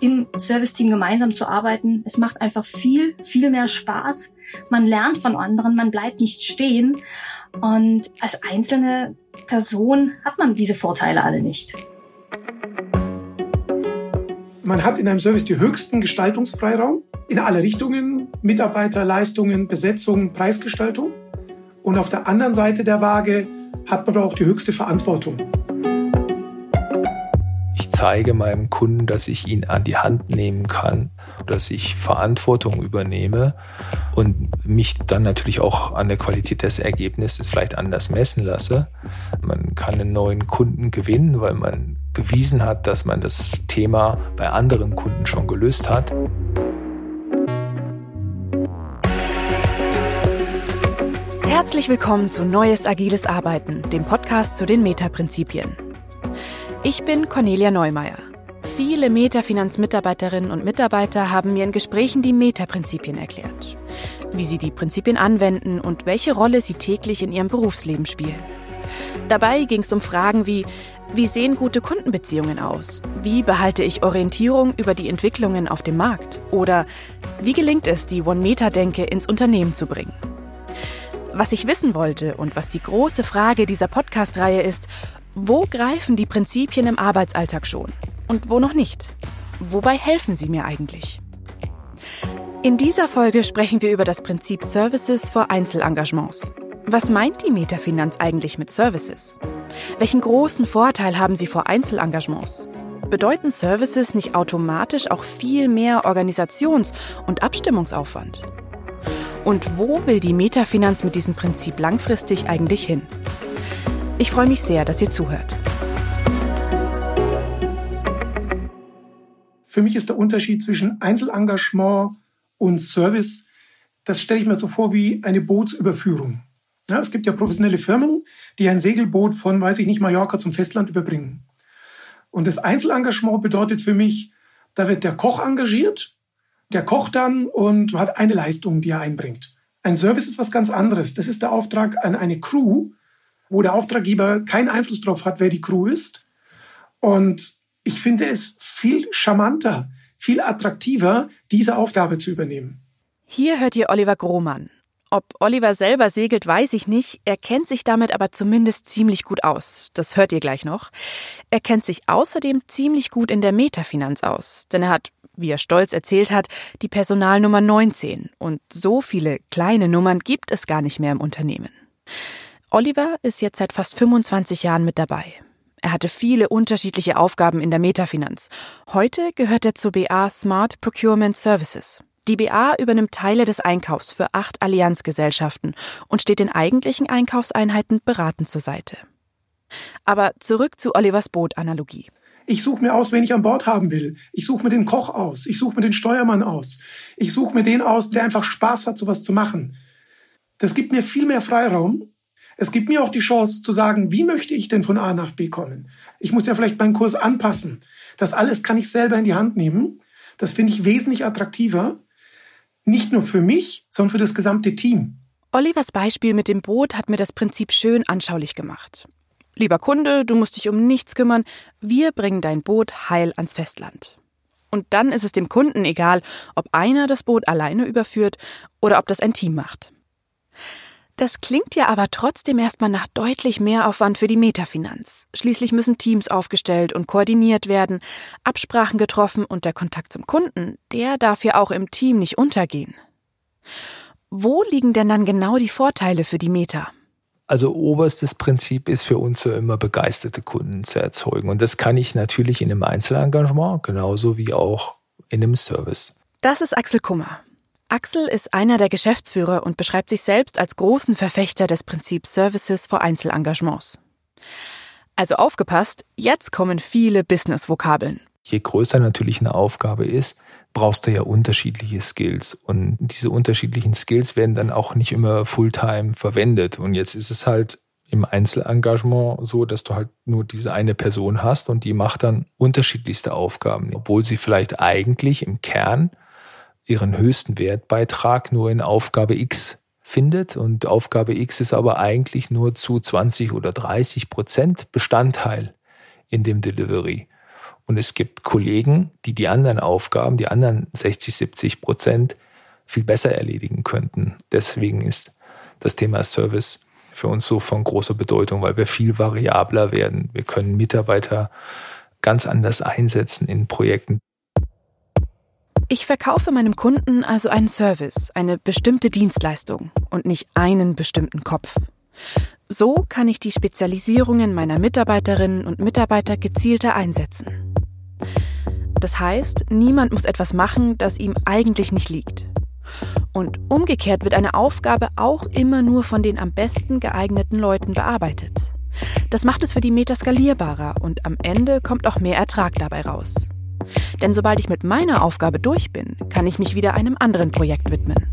im Serviceteam gemeinsam zu arbeiten. Es macht einfach viel, viel mehr Spaß. Man lernt von anderen, man bleibt nicht stehen. Und als einzelne Person hat man diese Vorteile alle nicht. Man hat in einem Service die höchsten Gestaltungsfreiraum in alle Richtungen, Mitarbeiter, Leistungen, Besetzung, Preisgestaltung. Und auf der anderen Seite der Waage hat man auch die höchste Verantwortung zeige meinem Kunden, dass ich ihn an die Hand nehmen kann, dass ich Verantwortung übernehme und mich dann natürlich auch an der Qualität des Ergebnisses vielleicht anders messen lasse. Man kann einen neuen Kunden gewinnen, weil man bewiesen hat, dass man das Thema bei anderen Kunden schon gelöst hat. Herzlich willkommen zu Neues Agiles Arbeiten, dem Podcast zu den Metaprinzipien. Ich bin Cornelia Neumeier. Viele Metafinanz-Mitarbeiterinnen und Mitarbeiter haben mir in Gesprächen die Meta-Prinzipien erklärt. Wie sie die Prinzipien anwenden und welche Rolle sie täglich in ihrem Berufsleben spielen. Dabei ging es um Fragen wie, wie sehen gute Kundenbeziehungen aus? Wie behalte ich Orientierung über die Entwicklungen auf dem Markt? Oder wie gelingt es, die One-Meta-Denke ins Unternehmen zu bringen? Was ich wissen wollte und was die große Frage dieser Podcast-Reihe ist, wo greifen die Prinzipien im Arbeitsalltag schon und wo noch nicht? Wobei helfen sie mir eigentlich? In dieser Folge sprechen wir über das Prinzip Services vor Einzelengagements. Was meint die Metafinanz eigentlich mit Services? Welchen großen Vorteil haben sie vor Einzelengagements? Bedeuten Services nicht automatisch auch viel mehr Organisations- und Abstimmungsaufwand? Und wo will die Metafinanz mit diesem Prinzip langfristig eigentlich hin? Ich freue mich sehr, dass ihr zuhört. Für mich ist der Unterschied zwischen Einzelengagement und Service, das stelle ich mir so vor wie eine Bootsüberführung. Ja, es gibt ja professionelle Firmen, die ein Segelboot von, weiß ich nicht, Mallorca zum Festland überbringen. Und das Einzelengagement bedeutet für mich, da wird der Koch engagiert, der kocht dann und hat eine Leistung, die er einbringt. Ein Service ist was ganz anderes. Das ist der Auftrag an eine Crew, wo der Auftraggeber keinen Einfluss darauf hat, wer die Crew ist. Und ich finde es viel charmanter, viel attraktiver, diese Aufgabe zu übernehmen. Hier hört ihr Oliver Grohmann. Ob Oliver selber segelt, weiß ich nicht. Er kennt sich damit aber zumindest ziemlich gut aus. Das hört ihr gleich noch. Er kennt sich außerdem ziemlich gut in der Metafinanz aus, denn er hat, wie er stolz erzählt hat, die Personalnummer 19. Und so viele kleine Nummern gibt es gar nicht mehr im Unternehmen. Oliver ist jetzt seit fast 25 Jahren mit dabei. Er hatte viele unterschiedliche Aufgaben in der Metafinanz. Heute gehört er zur BA Smart Procurement Services. Die BA übernimmt Teile des Einkaufs für acht Allianzgesellschaften und steht den eigentlichen Einkaufseinheiten beratend zur Seite. Aber zurück zu Olivers Boot-Analogie. Ich suche mir aus, wen ich an Bord haben will. Ich suche mir den Koch aus. Ich suche mir den Steuermann aus. Ich suche mir den aus, der einfach Spaß hat, sowas zu machen. Das gibt mir viel mehr Freiraum, es gibt mir auch die Chance zu sagen, wie möchte ich denn von A nach B kommen? Ich muss ja vielleicht meinen Kurs anpassen. Das alles kann ich selber in die Hand nehmen. Das finde ich wesentlich attraktiver. Nicht nur für mich, sondern für das gesamte Team. Olivers Beispiel mit dem Boot hat mir das Prinzip schön anschaulich gemacht. Lieber Kunde, du musst dich um nichts kümmern. Wir bringen dein Boot heil ans Festland. Und dann ist es dem Kunden egal, ob einer das Boot alleine überführt oder ob das ein Team macht. Das klingt ja aber trotzdem erstmal nach deutlich mehr Aufwand für die Metafinanz. Schließlich müssen Teams aufgestellt und koordiniert werden, Absprachen getroffen und der Kontakt zum Kunden, der darf ja auch im Team nicht untergehen. Wo liegen denn dann genau die Vorteile für die Meta? Also oberstes Prinzip ist für uns so immer begeisterte Kunden zu erzeugen. Und das kann ich natürlich in einem Einzelengagement genauso wie auch in einem Service. Das ist Axel Kummer. Axel ist einer der Geschäftsführer und beschreibt sich selbst als großen Verfechter des Prinzips Services vor Einzelengagements. Also aufgepasst, jetzt kommen viele Business-Vokabeln. Je größer natürlich eine Aufgabe ist, brauchst du ja unterschiedliche Skills. Und diese unterschiedlichen Skills werden dann auch nicht immer Fulltime verwendet. Und jetzt ist es halt im Einzelengagement so, dass du halt nur diese eine Person hast und die macht dann unterschiedlichste Aufgaben, obwohl sie vielleicht eigentlich im Kern ihren höchsten Wertbeitrag nur in Aufgabe X findet. Und Aufgabe X ist aber eigentlich nur zu 20 oder 30 Prozent Bestandteil in dem Delivery. Und es gibt Kollegen, die die anderen Aufgaben, die anderen 60, 70 Prozent viel besser erledigen könnten. Deswegen ist das Thema Service für uns so von großer Bedeutung, weil wir viel variabler werden. Wir können Mitarbeiter ganz anders einsetzen in Projekten. Ich verkaufe meinem Kunden also einen Service, eine bestimmte Dienstleistung und nicht einen bestimmten Kopf. So kann ich die Spezialisierungen meiner Mitarbeiterinnen und Mitarbeiter gezielter einsetzen. Das heißt, niemand muss etwas machen, das ihm eigentlich nicht liegt. Und umgekehrt wird eine Aufgabe auch immer nur von den am besten geeigneten Leuten bearbeitet. Das macht es für die Meta skalierbarer und am Ende kommt auch mehr Ertrag dabei raus. Denn sobald ich mit meiner Aufgabe durch bin, kann ich mich wieder einem anderen Projekt widmen.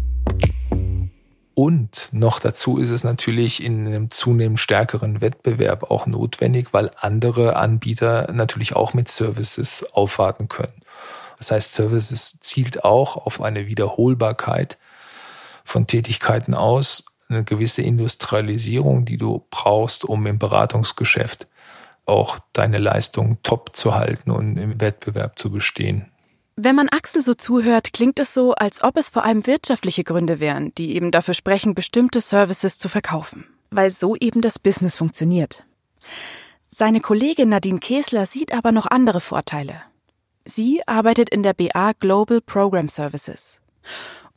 Und noch dazu ist es natürlich in einem zunehmend stärkeren Wettbewerb auch notwendig, weil andere Anbieter natürlich auch mit Services aufwarten können. Das heißt, Services zielt auch auf eine Wiederholbarkeit von Tätigkeiten aus, eine gewisse Industrialisierung, die du brauchst, um im Beratungsgeschäft auch deine Leistung top zu halten und im Wettbewerb zu bestehen. Wenn man Axel so zuhört, klingt es so, als ob es vor allem wirtschaftliche Gründe wären, die eben dafür sprechen, bestimmte Services zu verkaufen, weil so eben das Business funktioniert. Seine Kollegin Nadine Kesler sieht aber noch andere Vorteile. Sie arbeitet in der BA Global Program Services.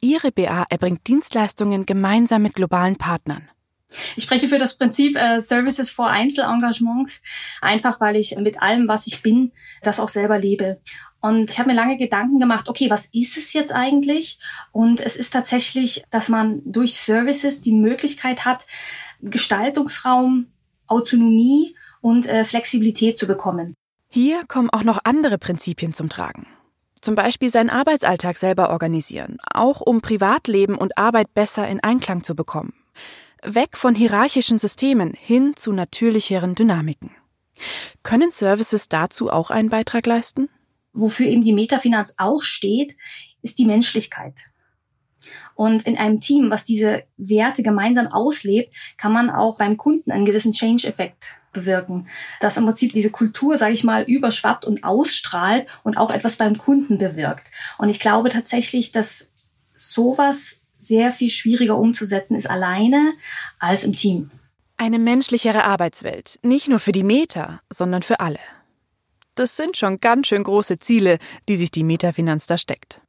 Ihre BA erbringt Dienstleistungen gemeinsam mit globalen Partnern. Ich spreche für das Prinzip äh, Services vor Einzelengagements, einfach weil ich mit allem, was ich bin, das auch selber lebe. Und ich habe mir lange Gedanken gemacht, okay, was ist es jetzt eigentlich? Und es ist tatsächlich, dass man durch Services die Möglichkeit hat, Gestaltungsraum, Autonomie und äh, Flexibilität zu bekommen. Hier kommen auch noch andere Prinzipien zum Tragen. Zum Beispiel seinen Arbeitsalltag selber organisieren, auch um Privatleben und Arbeit besser in Einklang zu bekommen. Weg von hierarchischen Systemen hin zu natürlicheren Dynamiken. Können Services dazu auch einen Beitrag leisten? wofür eben die Metafinanz auch steht, ist die Menschlichkeit. Und in einem Team, was diese Werte gemeinsam auslebt, kann man auch beim Kunden einen gewissen Change-Effekt bewirken. Dass im Prinzip diese Kultur, sage ich mal, überschwappt und ausstrahlt und auch etwas beim Kunden bewirkt. Und ich glaube tatsächlich, dass sowas sehr viel schwieriger umzusetzen ist alleine als im Team. Eine menschlichere Arbeitswelt, nicht nur für die Meta, sondern für alle. Das sind schon ganz schön große Ziele, die sich die Metafinanz da steckt.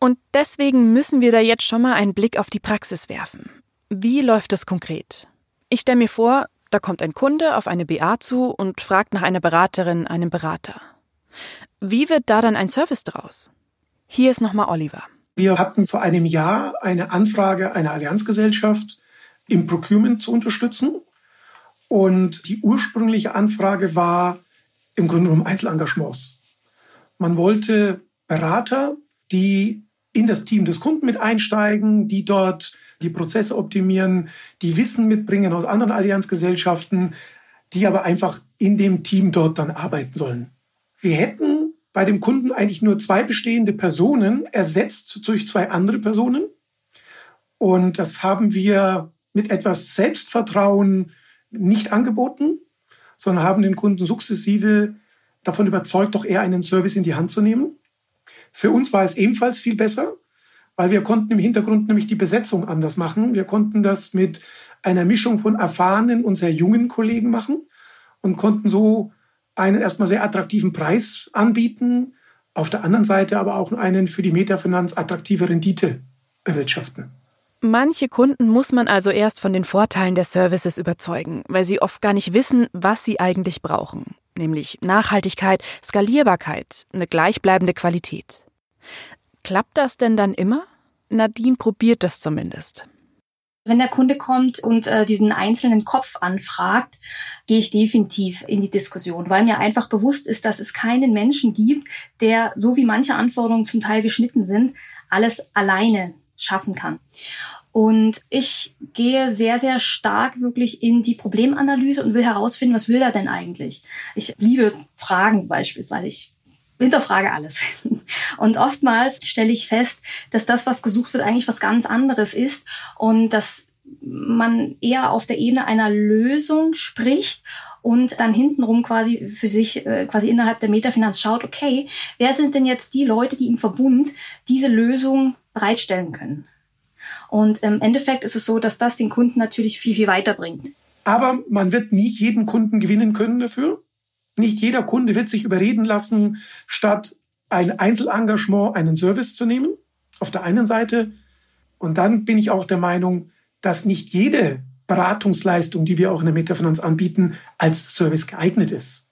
Und deswegen müssen wir da jetzt schon mal einen Blick auf die Praxis werfen. Wie läuft das konkret? Ich stelle mir vor, da kommt ein Kunde auf eine BA zu und fragt nach einer Beraterin, einem Berater. Wie wird da dann ein Service draus? Hier ist nochmal Oliver. Wir hatten vor einem Jahr eine Anfrage einer Allianzgesellschaft im Procurement zu unterstützen. Und die ursprüngliche Anfrage war, im Grunde genommen Einzelengagements. Man wollte Berater, die in das Team des Kunden mit einsteigen, die dort die Prozesse optimieren, die Wissen mitbringen aus anderen Allianzgesellschaften, die aber einfach in dem Team dort dann arbeiten sollen. Wir hätten bei dem Kunden eigentlich nur zwei bestehende Personen ersetzt durch zwei andere Personen. Und das haben wir mit etwas Selbstvertrauen nicht angeboten, sondern haben den Kunden sukzessive davon überzeugt, doch eher einen Service in die Hand zu nehmen. Für uns war es ebenfalls viel besser, weil wir konnten im Hintergrund nämlich die Besetzung anders machen. Wir konnten das mit einer Mischung von erfahrenen und sehr jungen Kollegen machen und konnten so einen erstmal sehr attraktiven Preis anbieten, auf der anderen Seite aber auch einen für die Metafinanz attraktive Rendite erwirtschaften. Manche Kunden muss man also erst von den Vorteilen der Services überzeugen, weil sie oft gar nicht wissen, was sie eigentlich brauchen, nämlich Nachhaltigkeit, Skalierbarkeit, eine gleichbleibende Qualität. Klappt das denn dann immer? Nadine probiert das zumindest. Wenn der Kunde kommt und äh, diesen einzelnen Kopf anfragt, gehe ich definitiv in die Diskussion, weil mir einfach bewusst ist, dass es keinen Menschen gibt, der, so wie manche Anforderungen zum Teil geschnitten sind, alles alleine schaffen kann. Und ich gehe sehr, sehr stark wirklich in die Problemanalyse und will herausfinden, was will er denn eigentlich? Ich liebe Fragen beispielsweise. Ich hinterfrage alles. Und oftmals stelle ich fest, dass das, was gesucht wird, eigentlich was ganz anderes ist und dass man eher auf der Ebene einer Lösung spricht und dann hintenrum quasi für sich äh, quasi innerhalb der Metafinanz schaut, okay, wer sind denn jetzt die Leute, die im Verbund diese Lösung bereitstellen können? Und im Endeffekt ist es so, dass das den Kunden natürlich viel, viel weiterbringt. Aber man wird nie jeden Kunden gewinnen können dafür. Nicht jeder Kunde wird sich überreden lassen, statt ein Einzelengagement einen Service zu nehmen. Auf der einen Seite. Und dann bin ich auch der Meinung, dass nicht jede Beratungsleistung, die wir auch in der Metafinanz anbieten, als Service geeignet ist.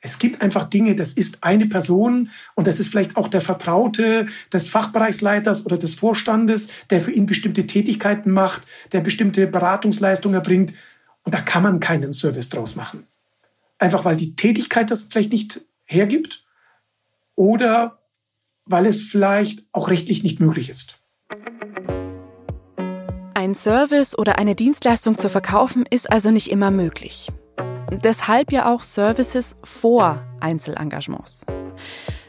Es gibt einfach Dinge, das ist eine Person und das ist vielleicht auch der Vertraute des Fachbereichsleiters oder des Vorstandes, der für ihn bestimmte Tätigkeiten macht, der bestimmte Beratungsleistungen erbringt. Und da kann man keinen Service draus machen. Einfach weil die Tätigkeit das vielleicht nicht hergibt oder weil es vielleicht auch rechtlich nicht möglich ist. Ein Service oder eine Dienstleistung zu verkaufen ist also nicht immer möglich. Deshalb ja auch Services vor Einzelengagements.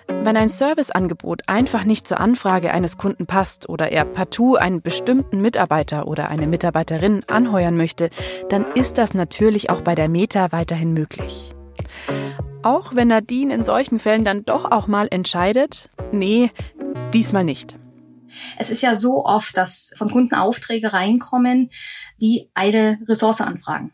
Wenn ein Serviceangebot einfach nicht zur Anfrage eines Kunden passt oder er partout einen bestimmten Mitarbeiter oder eine Mitarbeiterin anheuern möchte, dann ist das natürlich auch bei der Meta weiterhin möglich. Auch wenn Nadine in solchen Fällen dann doch auch mal entscheidet, nee, diesmal nicht. Es ist ja so oft, dass von Kunden Aufträge reinkommen, die eine Ressource anfragen.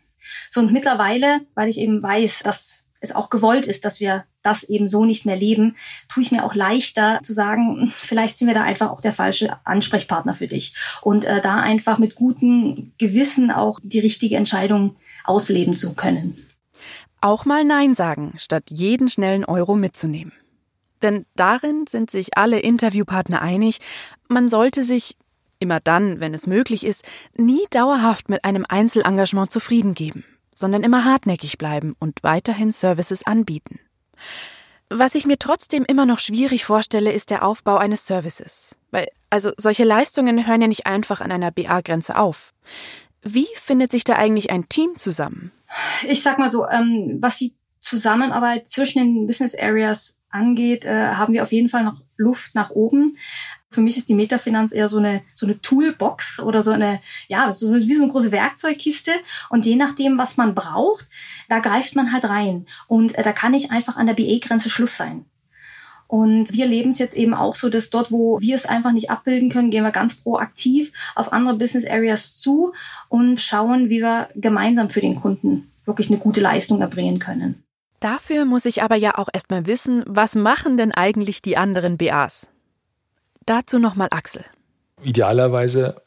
So und mittlerweile, weil ich eben weiß, dass es auch gewollt ist, dass wir das eben so nicht mehr leben, tue ich mir auch leichter zu sagen, vielleicht sind wir da einfach auch der falsche Ansprechpartner für dich und äh, da einfach mit gutem Gewissen auch die richtige Entscheidung ausleben zu können. Auch mal Nein sagen, statt jeden schnellen Euro mitzunehmen. Denn darin sind sich alle Interviewpartner einig, man sollte sich, immer dann, wenn es möglich ist, nie dauerhaft mit einem Einzelengagement zufrieden geben, sondern immer hartnäckig bleiben und weiterhin Services anbieten. Was ich mir trotzdem immer noch schwierig vorstelle, ist der Aufbau eines Services. Weil, also solche Leistungen hören ja nicht einfach an einer BA-Grenze auf. Wie findet sich da eigentlich ein Team zusammen? Ich sag mal so, ähm, was die Zusammenarbeit zwischen den Business Areas angeht, äh, haben wir auf jeden Fall noch Luft nach oben. Für mich ist die Metafinanz eher so eine, so eine Toolbox oder so eine, ja, so wie so eine große Werkzeugkiste. Und je nachdem, was man braucht, da greift man halt rein. Und äh, da kann nicht einfach an der BE-Grenze Schluss sein. Und wir leben es jetzt eben auch so, dass dort, wo wir es einfach nicht abbilden können, gehen wir ganz proaktiv auf andere Business Areas zu und schauen, wie wir gemeinsam für den Kunden wirklich eine gute Leistung erbringen können. Dafür muss ich aber ja auch erstmal wissen, was machen denn eigentlich die anderen BAs? Dazu nochmal Axel. Idealerweise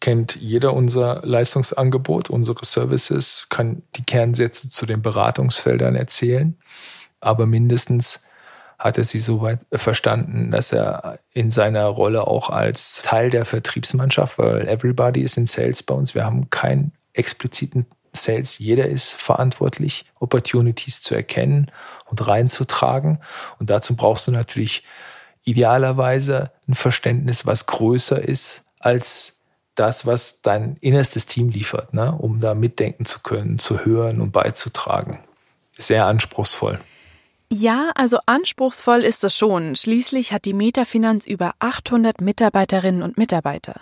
kennt jeder unser Leistungsangebot, unsere Services, kann die Kernsätze zu den Beratungsfeldern erzählen, aber mindestens hat er sie soweit verstanden, dass er in seiner Rolle auch als Teil der Vertriebsmannschaft, weil everybody is in sales bei uns, wir haben keinen expliziten Sales, jeder ist verantwortlich, Opportunities zu erkennen und reinzutragen. Und dazu brauchst du natürlich idealerweise ein Verständnis, was größer ist als das, was dein innerstes Team liefert, ne? um da mitdenken zu können, zu hören und beizutragen. Sehr anspruchsvoll. Ja, also anspruchsvoll ist es schon. Schließlich hat die Metafinanz über 800 Mitarbeiterinnen und Mitarbeiter.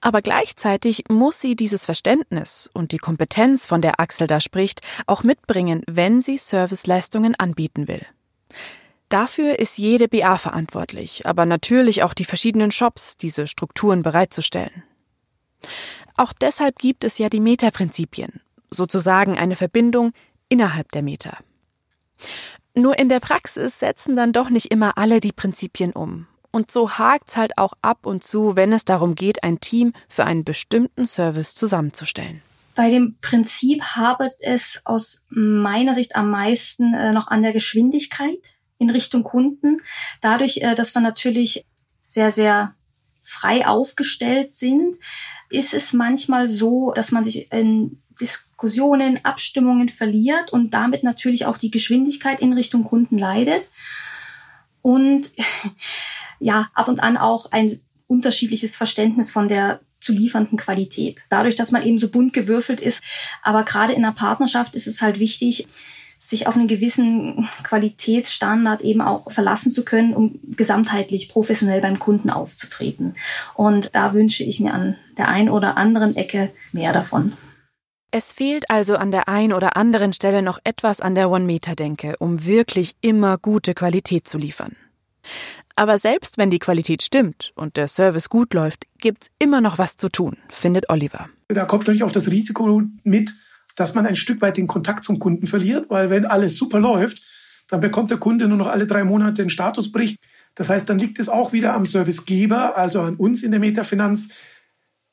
Aber gleichzeitig muss sie dieses Verständnis und die Kompetenz, von der Axel da spricht, auch mitbringen, wenn sie Serviceleistungen anbieten will. Dafür ist jede BA verantwortlich, aber natürlich auch die verschiedenen Shops, diese Strukturen bereitzustellen. Auch deshalb gibt es ja die Meta-Prinzipien, sozusagen eine Verbindung innerhalb der Meta. Nur in der Praxis setzen dann doch nicht immer alle die Prinzipien um. Und so hakt's halt auch ab und zu, wenn es darum geht, ein Team für einen bestimmten Service zusammenzustellen. Bei dem Prinzip habet es aus meiner Sicht am meisten äh, noch an der Geschwindigkeit in Richtung Kunden. Dadurch, äh, dass wir natürlich sehr, sehr frei aufgestellt sind, ist es manchmal so, dass man sich in Diskussionen, Abstimmungen verliert und damit natürlich auch die Geschwindigkeit in Richtung Kunden leidet. Und ja, ab und an auch ein unterschiedliches Verständnis von der zu liefernden Qualität. Dadurch, dass man eben so bunt gewürfelt ist. Aber gerade in einer Partnerschaft ist es halt wichtig, sich auf einen gewissen Qualitätsstandard eben auch verlassen zu können, um gesamtheitlich professionell beim Kunden aufzutreten. Und da wünsche ich mir an der einen oder anderen Ecke mehr davon. Es fehlt also an der ein oder anderen Stelle noch etwas an der One-Meter-Denke, um wirklich immer gute Qualität zu liefern. Aber selbst wenn die Qualität stimmt und der Service gut läuft, gibt's immer noch was zu tun, findet Oliver. Da kommt natürlich auch das Risiko mit, dass man ein Stück weit den Kontakt zum Kunden verliert, weil wenn alles super läuft, dann bekommt der Kunde nur noch alle drei Monate den Statusbericht. Das heißt, dann liegt es auch wieder am Servicegeber, also an uns in der Metafinanz,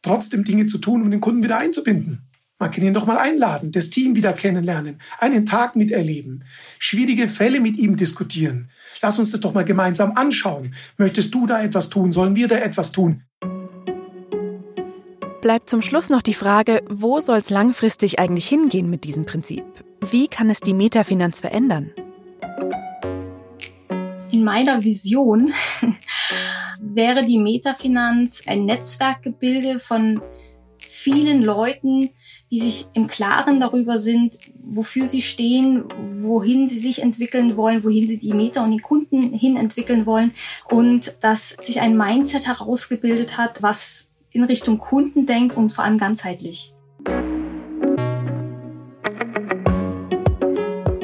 trotzdem Dinge zu tun, um den Kunden wieder einzubinden. Man kann ihn doch mal einladen, das Team wieder kennenlernen, einen Tag miterleben, schwierige Fälle mit ihm diskutieren. Lass uns das doch mal gemeinsam anschauen. Möchtest du da etwas tun? Sollen wir da etwas tun? Bleibt zum Schluss noch die Frage, wo soll es langfristig eigentlich hingehen mit diesem Prinzip? Wie kann es die Metafinanz verändern? In meiner Vision wäre die Metafinanz ein Netzwerkgebilde von vielen Leuten, die sich im Klaren darüber sind, wofür sie stehen, wohin sie sich entwickeln wollen, wohin sie die Meta und den Kunden hin entwickeln wollen und dass sich ein Mindset herausgebildet hat, was in Richtung Kunden denkt und vor allem ganzheitlich.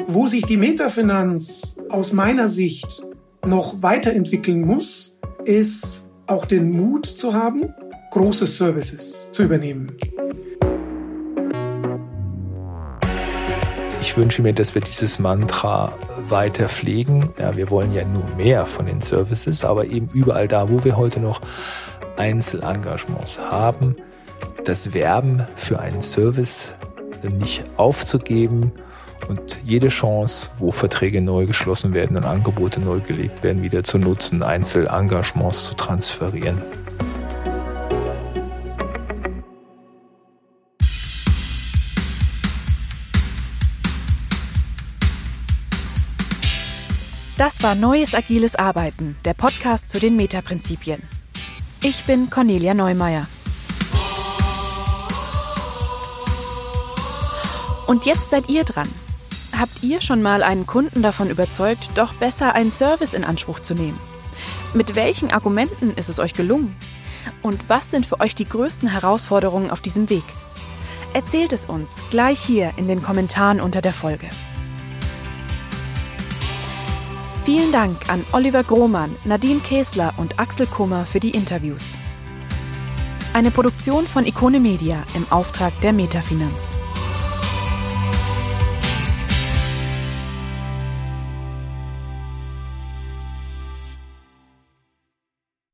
Wo sich die Metafinanz aus meiner Sicht noch weiterentwickeln muss, ist auch den Mut zu haben, große Services zu übernehmen. Ich wünsche mir, dass wir dieses Mantra weiter pflegen. Ja, wir wollen ja nur mehr von den Services, aber eben überall da, wo wir heute noch Einzelengagements haben, das Werben für einen Service nicht aufzugeben und jede Chance, wo Verträge neu geschlossen werden und Angebote neu gelegt werden, wieder zu nutzen, Einzelengagements zu transferieren. Das war Neues Agiles Arbeiten, der Podcast zu den Metaprinzipien. Ich bin Cornelia Neumeier. Und jetzt seid ihr dran. Habt ihr schon mal einen Kunden davon überzeugt, doch besser einen Service in Anspruch zu nehmen? Mit welchen Argumenten ist es euch gelungen? Und was sind für euch die größten Herausforderungen auf diesem Weg? Erzählt es uns gleich hier in den Kommentaren unter der Folge. Vielen Dank an Oliver Grohmann, Nadine Käsler und Axel Kummer für die Interviews. Eine Produktion von Ikone Media im Auftrag der Metafinanz.